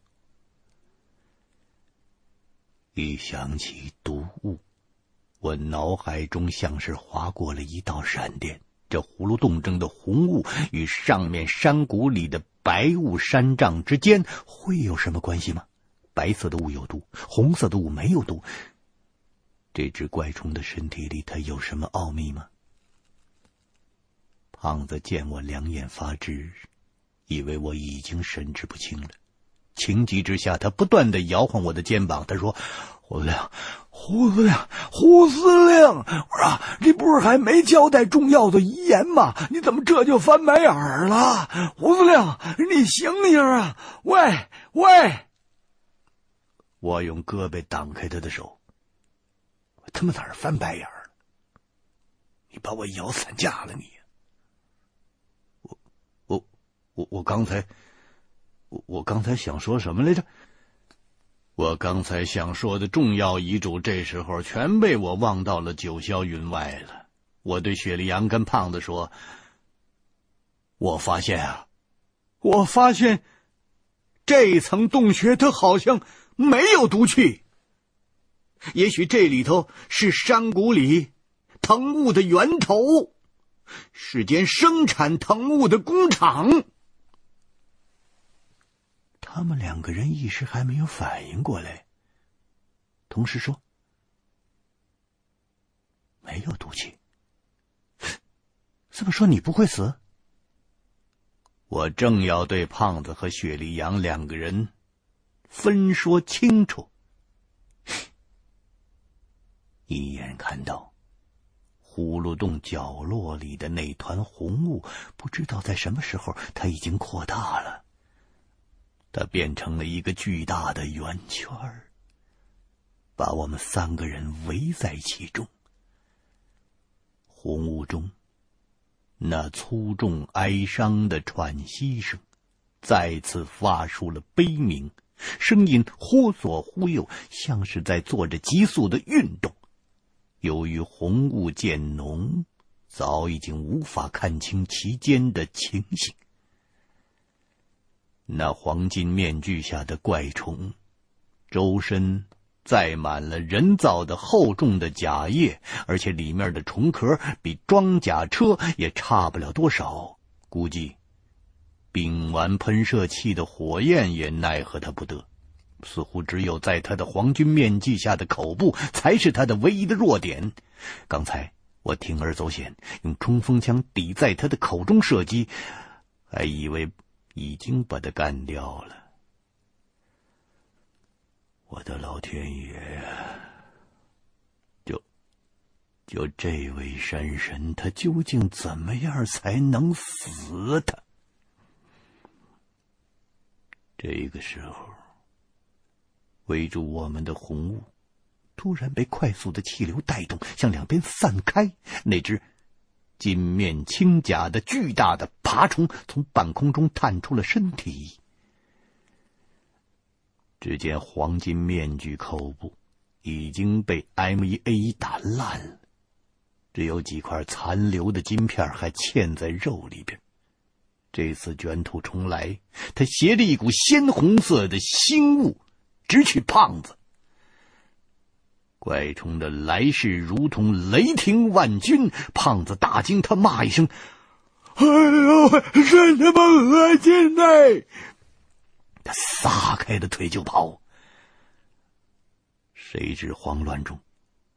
一想起毒雾，我脑海中像是划过了一道闪电。这葫芦洞中的红雾与上面山谷里的白雾山障之间会有什么关系吗？白色的雾有毒，红色的雾没有毒。这只怪虫的身体里，它有什么奥秘吗？胖子见我两眼发直，以为我已经神志不清了。情急之下，他不断的摇晃我的肩膀。他说：“胡司令，胡司令，胡司令，我说你不是还没交代重要的遗言吗？你怎么这就翻白眼儿了？胡司令，你醒醒啊！喂喂！”我用胳膊挡开他的手。我他妈哪儿翻白眼儿？你把我咬散架了你！我我我我刚才。我我刚才想说什么来着？我刚才想说的重要遗嘱，这时候全被我忘到了九霄云外了。我对雪莉杨跟胖子说：“我发现啊，我发现这一层洞穴它好像没有毒气。也许这里头是山谷里藤雾的源头，是间生产藤雾的工厂。”他们两个人一时还没有反应过来，同时说：“没有毒气。”这么说你不会死？我正要对胖子和雪莉杨两个人分说清楚，一眼看到葫芦洞角落里的那团红雾，不知道在什么时候，它已经扩大了。它变成了一个巨大的圆圈儿，把我们三个人围在其中。红雾中，那粗重哀伤的喘息声再次发出了悲鸣，声音忽左忽右，像是在做着急速的运动。由于红雾渐浓，早已经无法看清其间的情形。那黄金面具下的怪虫，周身载满了人造的厚重的甲叶，而且里面的虫壳比装甲车也差不了多少。估计丙烷喷射器的火焰也奈何他不得。似乎只有在他的黄金面具下的口部才是他的唯一的弱点。刚才我铤而走险，用冲锋枪抵在他的口中射击，还以为。已经把他干掉了。我的老天爷呀！就就这位山神，他究竟怎么样才能死？他这个时候，围住我们的红雾突然被快速的气流带动，向两边散开。那只。金面青甲的巨大的爬虫从半空中探出了身体。只见黄金面具口部已经被 M1A 打烂了，只有几块残留的金片还嵌在肉里边。这次卷土重来，他携着一股鲜红色的腥雾，直取胖子。怪虫的来势如同雷霆万钧，胖子大惊，他骂一声：“哎呦，真他妈恶心呐！”他撒开了腿就跑。谁知慌乱中，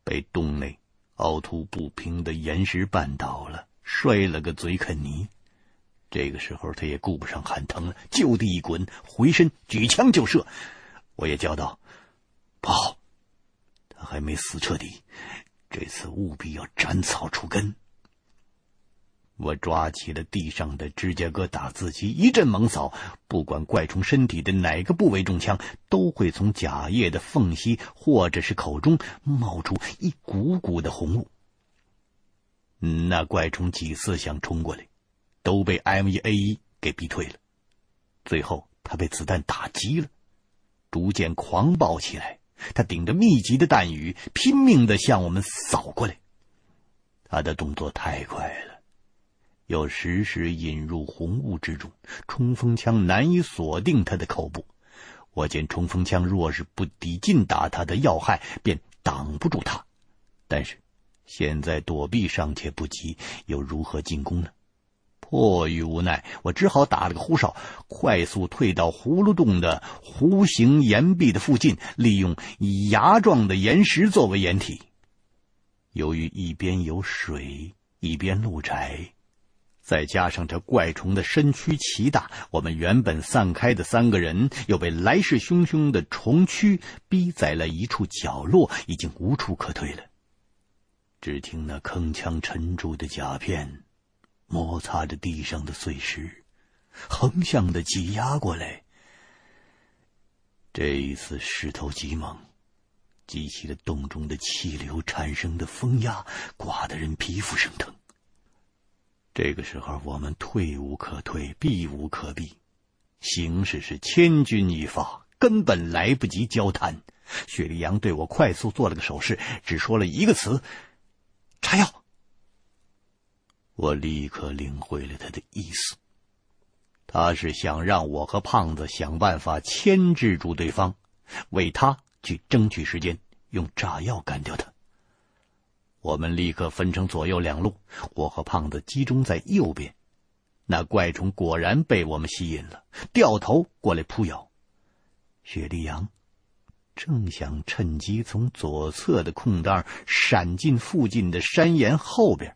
被洞内凹凸不平的岩石绊倒了，摔了个嘴啃泥。这个时候，他也顾不上喊疼了，就地一滚，回身举枪就射。我也叫道：“跑！”还没死彻底，这次务必要斩草除根。我抓起了地上的芝加哥打字机，一阵猛扫，不管怪虫身体的哪个部位中枪，都会从甲叶的缝隙或者是口中冒出一股股的红雾。那怪虫几次想冲过来，都被 M1A1 给逼退了。最后，他被子弹打击了，逐渐狂暴起来。他顶着密集的弹雨，拼命的向我们扫过来。他的动作太快了，又时时引入红雾之中，冲锋枪难以锁定他的口部。我见冲锋枪若是不抵近打他的要害，便挡不住他。但是现在躲避尚且不及，又如何进攻呢？迫于无奈，我只好打了个呼哨，快速退到葫芦洞的弧形岩壁的附近，利用牙状的岩石作为掩体。由于一边有水，一边路窄，再加上这怪虫的身躯奇大，我们原本散开的三个人又被来势汹汹的虫蛆逼在了一处角落，已经无处可退了。只听那铿锵沉重的甲片。摩擦着地上的碎石，横向的挤压过来。这一次势头极猛，激起了洞中的气流产生的风压，刮得人皮肤生疼。这个时候，我们退无可退，避无可避，形势是千钧一发，根本来不及交谈。雪莉杨对我快速做了个手势，只说了一个词：“炸药。”我立刻领会了他的意思，他是想让我和胖子想办法牵制住对方，为他去争取时间，用炸药干掉他。我们立刻分成左右两路，我和胖子集中在右边。那怪虫果然被我们吸引了，掉头过来扑咬。雪莉杨正想趁机从左侧的空档闪进附近的山岩后边。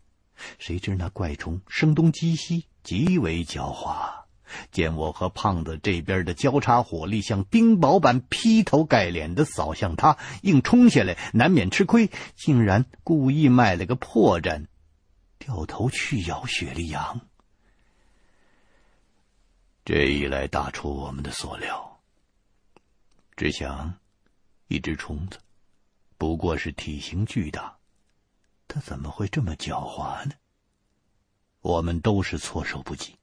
谁知那怪虫声东击西，极为狡猾。见我和胖子这边的交叉火力像冰雹般劈头盖脸的扫向他，硬冲下来，难免吃亏，竟然故意卖了个破绽，掉头去咬雪莉杨。这一来大出我们的所料。只想，一只虫子，不过是体型巨大。他怎么会这么狡猾呢？我们都是措手不及。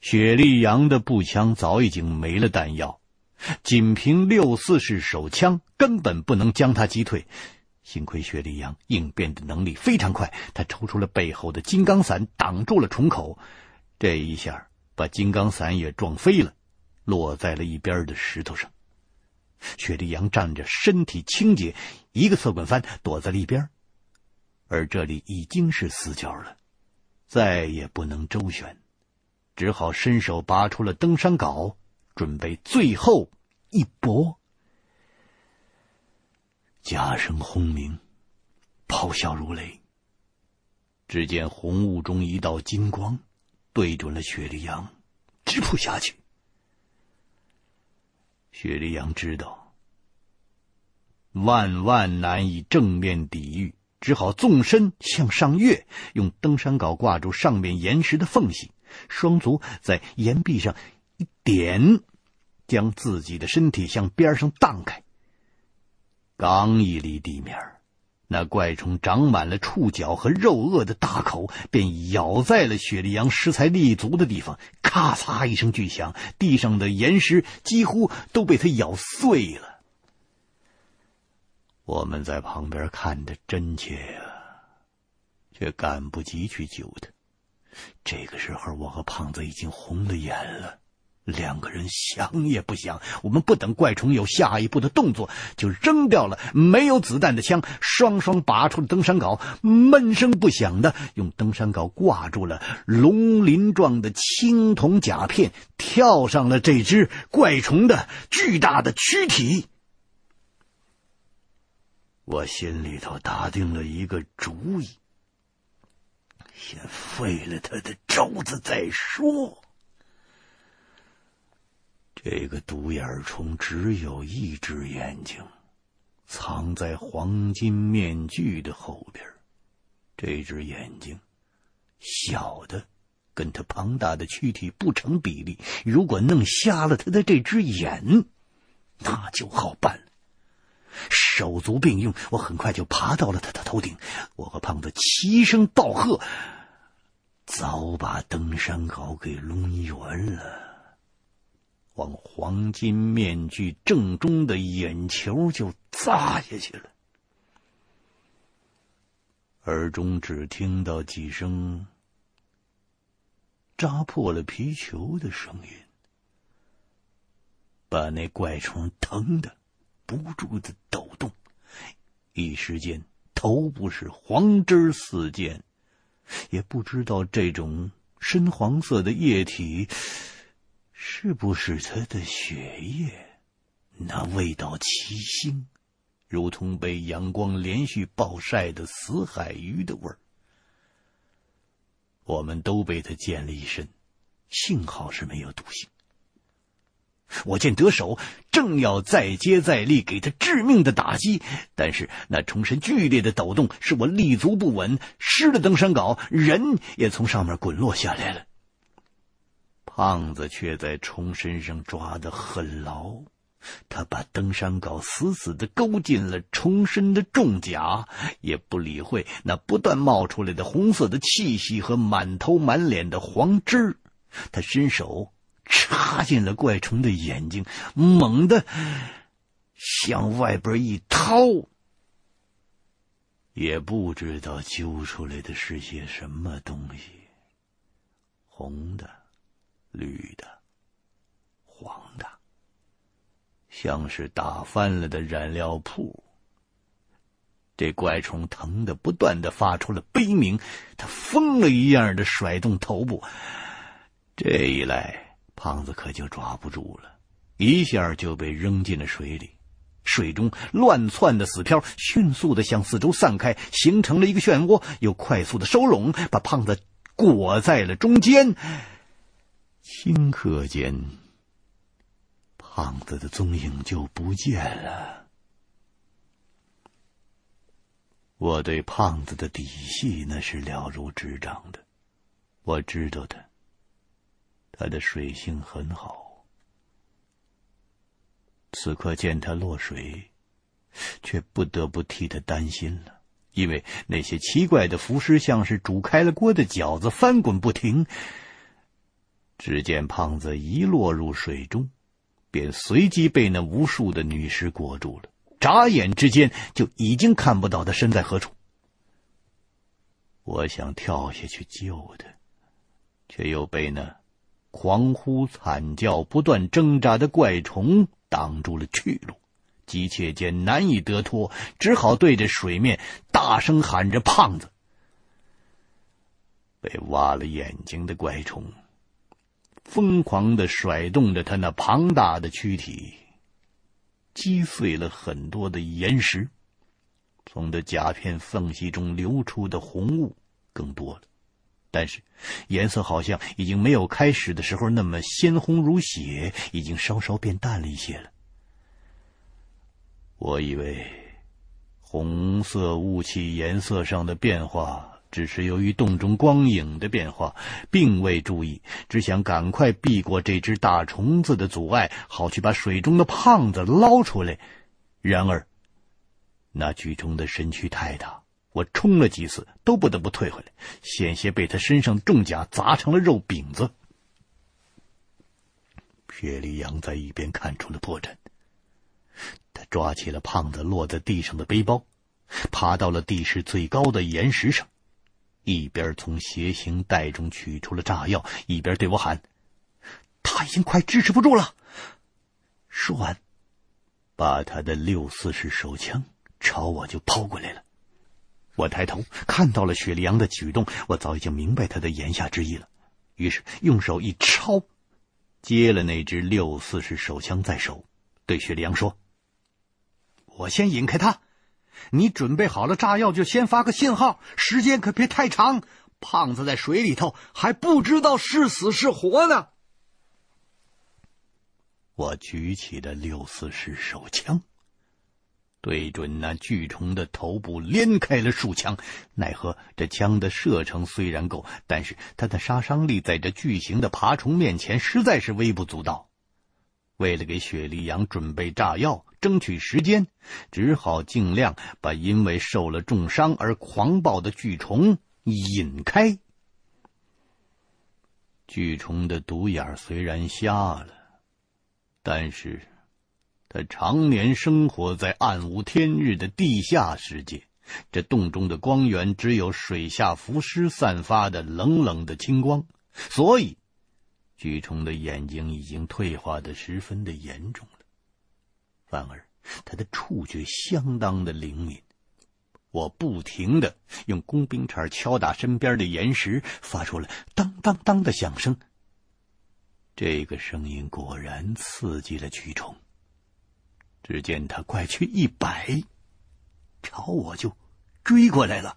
雪莉杨的步枪早已经没了弹药，仅凭六四式手枪根本不能将他击退。幸亏雪莉杨应变的能力非常快，他抽出了背后的金刚伞挡住了虫口，这一下把金刚伞也撞飞了，落在了一边的石头上。雪莉杨仗着身体轻捷，一个侧滚翻躲在了一边。而这里已经是死角了，再也不能周旋，只好伸手拔出了登山镐，准备最后一搏。甲声轰鸣，咆哮如雷。只见红雾中一道金光，对准了雪莉杨，直扑下去。雪莉杨知道，万万难以正面抵御。只好纵身向上跃，用登山镐挂住上面岩石的缝隙，双足在岩壁上一点，将自己的身体向边上荡开。刚一离地面，那怪虫长满了触角和肉顎的大口便咬在了雪莉杨食材立足的地方，咔嚓一声巨响，地上的岩石几乎都被它咬碎了。我们在旁边看得真切啊，却赶不及去救他。这个时候，我和胖子已经红了眼了，两个人想也不想，我们不等怪虫有下一步的动作，就扔掉了没有子弹的枪，双双拔出了登山镐，闷声不响的用登山镐挂住了龙鳞状的青铜甲片，跳上了这只怪虫的巨大的躯体。我心里头打定了一个主意，先废了他的招子再说。这个独眼虫只有一只眼睛，藏在黄金面具的后边。这只眼睛小的，跟他庞大的躯体不成比例。如果弄瞎了他的这只眼，那就好办了。手足并用，我很快就爬到了他的头顶。我和胖子齐声道贺，早把登山镐给抡圆了，往黄金面具正中的眼球就砸下去了。耳中只听到几声扎破了皮球的声音，把那怪虫疼的不住的抖动，一时间头部是黄汁四溅，也不知道这种深黄色的液体是不是他的血液。那味道奇腥，如同被阳光连续暴晒的死海鱼的味儿。我们都被他溅了一身，幸好是没有毒性。我见得手，正要再接再厉，给他致命的打击，但是那虫身剧烈的抖动，使我立足不稳，失了登山镐，人也从上面滚落下来了。胖子却在虫身上抓得很牢，他把登山镐死死地勾进了虫身的重甲，也不理会那不断冒出来的红色的气息和满头满脸的黄汁。他伸手。插进了怪虫的眼睛，猛地向外边一掏，也不知道揪出来的是些什么东西，红的、绿的、黄的，像是打翻了的染料铺。这怪虫疼得不断的发出了悲鸣，它疯了一样的甩动头部，这一来。胖子可就抓不住了，一下就被扔进了水里。水中乱窜的死漂迅速的向四周散开，形成了一个漩涡，又快速的收拢，把胖子裹在了中间。顷刻间，胖子的踪影就不见了。我对胖子的底细那是了如指掌的，我知道他。他的水性很好，此刻见他落水，却不得不替他担心了，因为那些奇怪的浮尸像是煮开了锅的饺子，翻滚不停。只见胖子一落入水中，便随即被那无数的女尸裹住了，眨眼之间就已经看不到他身在何处。我想跳下去救他，却又被那。狂呼惨叫、不断挣扎的怪虫挡住了去路，急切间难以得脱，只好对着水面大声喊着：“胖子！”被挖了眼睛的怪虫疯狂的甩动着他那庞大的躯体，击碎了很多的岩石，从这甲片缝隙中流出的红雾更多了。但是，颜色好像已经没有开始的时候那么鲜红如血，已经稍稍变淡了一些了。我以为，红色雾气颜色上的变化只是由于洞中光影的变化，并未注意，只想赶快避过这只大虫子的阻碍，好去把水中的胖子捞出来。然而，那巨虫的身躯太大。我冲了几次，都不得不退回来，险些被他身上重甲砸成了肉饼子。薛立阳在一边看出了破绽，他抓起了胖子落在地上的背包，爬到了地势最高的岩石上，一边从斜形袋中取出了炸药，一边对我喊：“他已经快支持不住了。”说完，把他的六四式手枪朝我就抛过来了。我抬头看到了雪莉杨的举动，我早已经明白他的言下之意了，于是用手一抄，接了那支六四式手枪在手，对雪莉杨说：“我先引开他，你准备好了炸药就先发个信号，时间可别太长。胖子在水里头还不知道是死是活呢。”我举起了六四式手枪。对准那巨虫的头部连开了数枪，奈何这枪的射程虽然够，但是它的杀伤力在这巨型的爬虫面前实在是微不足道。为了给雪莉杨准备炸药，争取时间，只好尽量把因为受了重伤而狂暴的巨虫引开。巨虫的独眼虽然瞎了，但是。他常年生活在暗无天日的地下世界，这洞中的光源只有水下浮尸散发的冷冷的青光，所以蛆虫的眼睛已经退化的十分的严重了。反而他的触觉相当的灵敏，我不停的用工兵铲敲打身边的岩石，发出了当当当的响声。这个声音果然刺激了蛆虫。只见他快去一摆朝我就追过来了。